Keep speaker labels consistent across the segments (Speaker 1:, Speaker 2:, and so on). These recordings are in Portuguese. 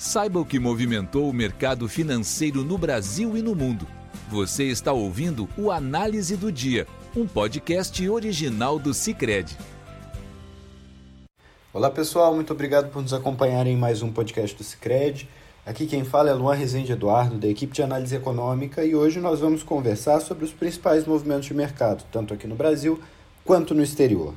Speaker 1: Saiba o que movimentou o mercado financeiro no Brasil e no mundo. Você está ouvindo o Análise do Dia, um podcast original do Cicred.
Speaker 2: Olá pessoal, muito obrigado por nos acompanharem em mais um podcast do Cicred. Aqui quem fala é Luan Rezende Eduardo, da equipe de análise econômica, e hoje nós vamos conversar sobre os principais movimentos de mercado, tanto aqui no Brasil quanto no exterior.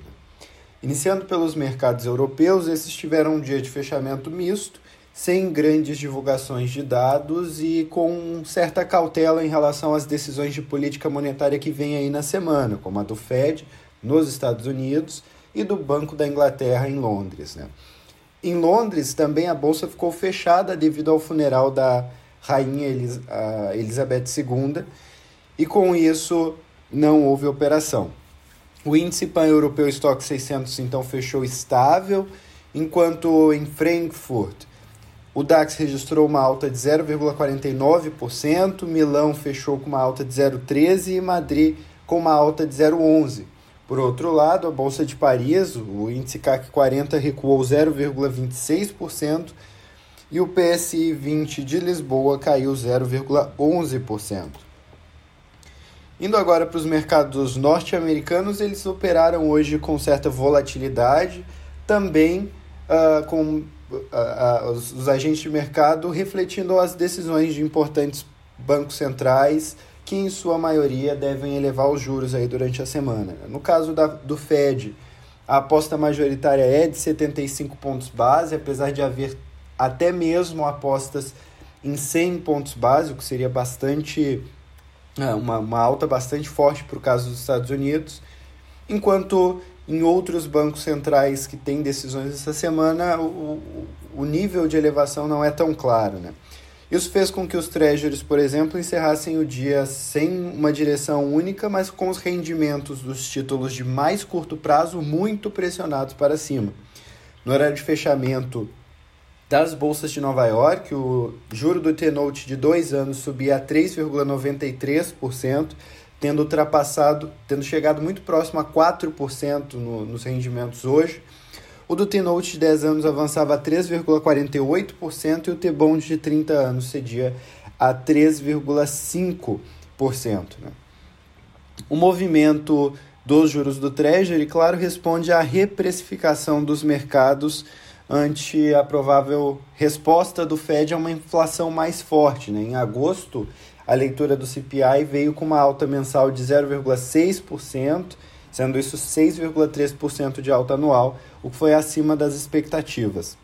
Speaker 2: Iniciando pelos mercados europeus, esses tiveram um dia de fechamento misto, sem grandes divulgações de dados e com certa cautela em relação às decisões de política monetária que vem aí na semana, como a do Fed nos Estados Unidos e do Banco da Inglaterra em Londres. Né? Em Londres, também a bolsa ficou fechada devido ao funeral da rainha Elis Elizabeth II e com isso não houve operação. O índice pan-europeu Stock 600 então fechou estável, enquanto em Frankfurt o DAX registrou uma alta de 0,49%, Milão fechou com uma alta de 0,13% e Madrid com uma alta de 0,11%. Por outro lado, a Bolsa de Paris, o índice CAC 40 recuou 0,26% e o PSI 20 de Lisboa caiu 0,11%. Indo agora para os mercados norte-americanos, eles operaram hoje com certa volatilidade, também uh, com os, os agentes de mercado refletindo as decisões de importantes bancos centrais que em sua maioria devem elevar os juros aí durante a semana. No caso da, do Fed, a aposta majoritária é de 75 pontos base, apesar de haver até mesmo apostas em 100 pontos base, o que seria bastante é, uma, uma alta bastante forte para o caso dos Estados Unidos, enquanto em outros bancos centrais que têm decisões essa semana, o, o nível de elevação não é tão claro. Né? Isso fez com que os treasuries, por exemplo, encerrassem o dia sem uma direção única, mas com os rendimentos dos títulos de mais curto prazo muito pressionados para cima. No horário de fechamento das bolsas de Nova York, o juro do T-Note de dois anos subia a 3,93%, tendo ultrapassado, tendo chegado muito próximo a 4% no, nos rendimentos hoje. O do T-Note de 10 anos avançava a 3,48% e o T-Bond de 30 anos cedia a 3,5%. Né? O movimento dos juros do Treasury, claro, responde à reprecificação dos mercados ante a provável resposta do Fed a uma inflação mais forte. Né? Em agosto, a leitura do CPI veio com uma alta mensal de 0,6%, sendo isso 6,3% de alta anual, o que foi acima das expectativas.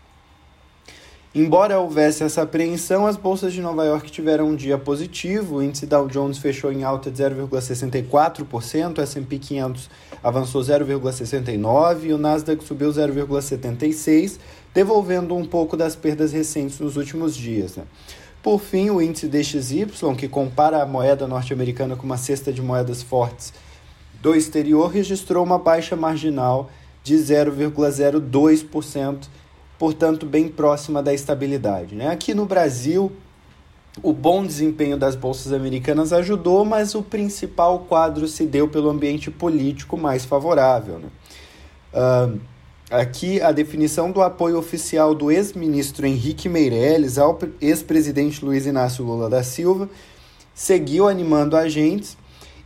Speaker 2: Embora houvesse essa apreensão, as bolsas de Nova York tiveram um dia positivo. O índice Dow Jones fechou em alta de 0,64%, o S&P 500 avançou 0,69% e o Nasdaq subiu 0,76%, devolvendo um pouco das perdas recentes nos últimos dias. Né? Por fim, o índice DXY, que compara a moeda norte-americana com uma cesta de moedas fortes do exterior, registrou uma baixa marginal de 0,02%, portanto, bem próxima da estabilidade. Né? Aqui no Brasil, o bom desempenho das bolsas americanas ajudou, mas o principal quadro se deu pelo ambiente político mais favorável. Né? Uh, Aqui a definição do apoio oficial do ex-ministro Henrique Meirelles ao ex-presidente Luiz Inácio Lula da Silva seguiu animando agentes,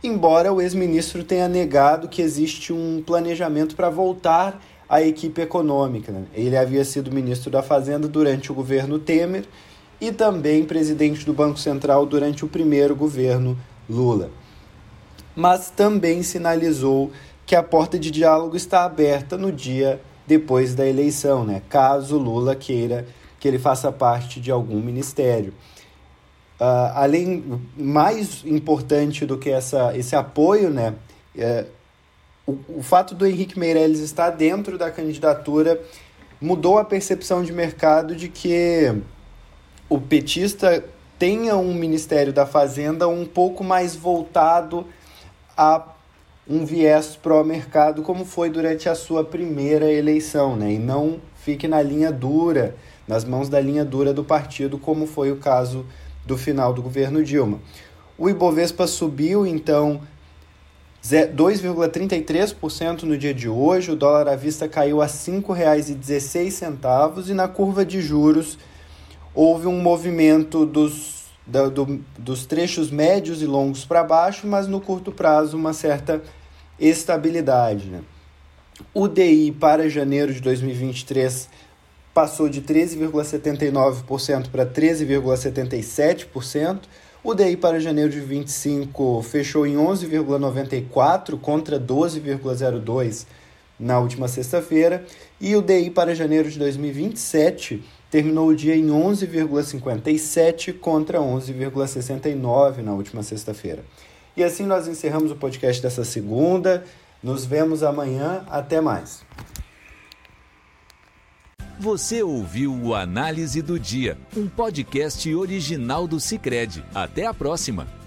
Speaker 2: embora o ex-ministro tenha negado que existe um planejamento para voltar à equipe econômica. Né? Ele havia sido ministro da Fazenda durante o governo Temer e também presidente do Banco Central durante o primeiro governo Lula. Mas também sinalizou que a porta de diálogo está aberta no dia depois da eleição, né? caso Lula queira que ele faça parte de algum ministério. Uh, além, mais importante do que essa, esse apoio, né, é, o, o fato do Henrique Meirelles estar dentro da candidatura mudou a percepção de mercado de que o petista tenha um Ministério da Fazenda um pouco mais voltado a um viés pró-mercado, como foi durante a sua primeira eleição, né? e não fique na linha dura, nas mãos da linha dura do partido, como foi o caso do final do governo Dilma. O Ibovespa subiu, então, 2,33% no dia de hoje, o dólar à vista caiu a R$ 5,16 e na curva de juros houve um movimento dos, da, do, dos trechos médios e longos para baixo, mas no curto prazo uma certa estabilidade. Né? O DI para janeiro de 2023 passou de 13,79% para 13,77%. O DI para janeiro de 25 fechou em 11,94 contra 12,02 na última sexta-feira, e o DI para janeiro de 2027 terminou o dia em 11,57 contra 11,69 na última sexta-feira. E assim nós encerramos o podcast dessa segunda. Nos vemos amanhã. Até mais.
Speaker 1: Você ouviu o Análise do Dia, um podcast original do Cicred. Até a próxima!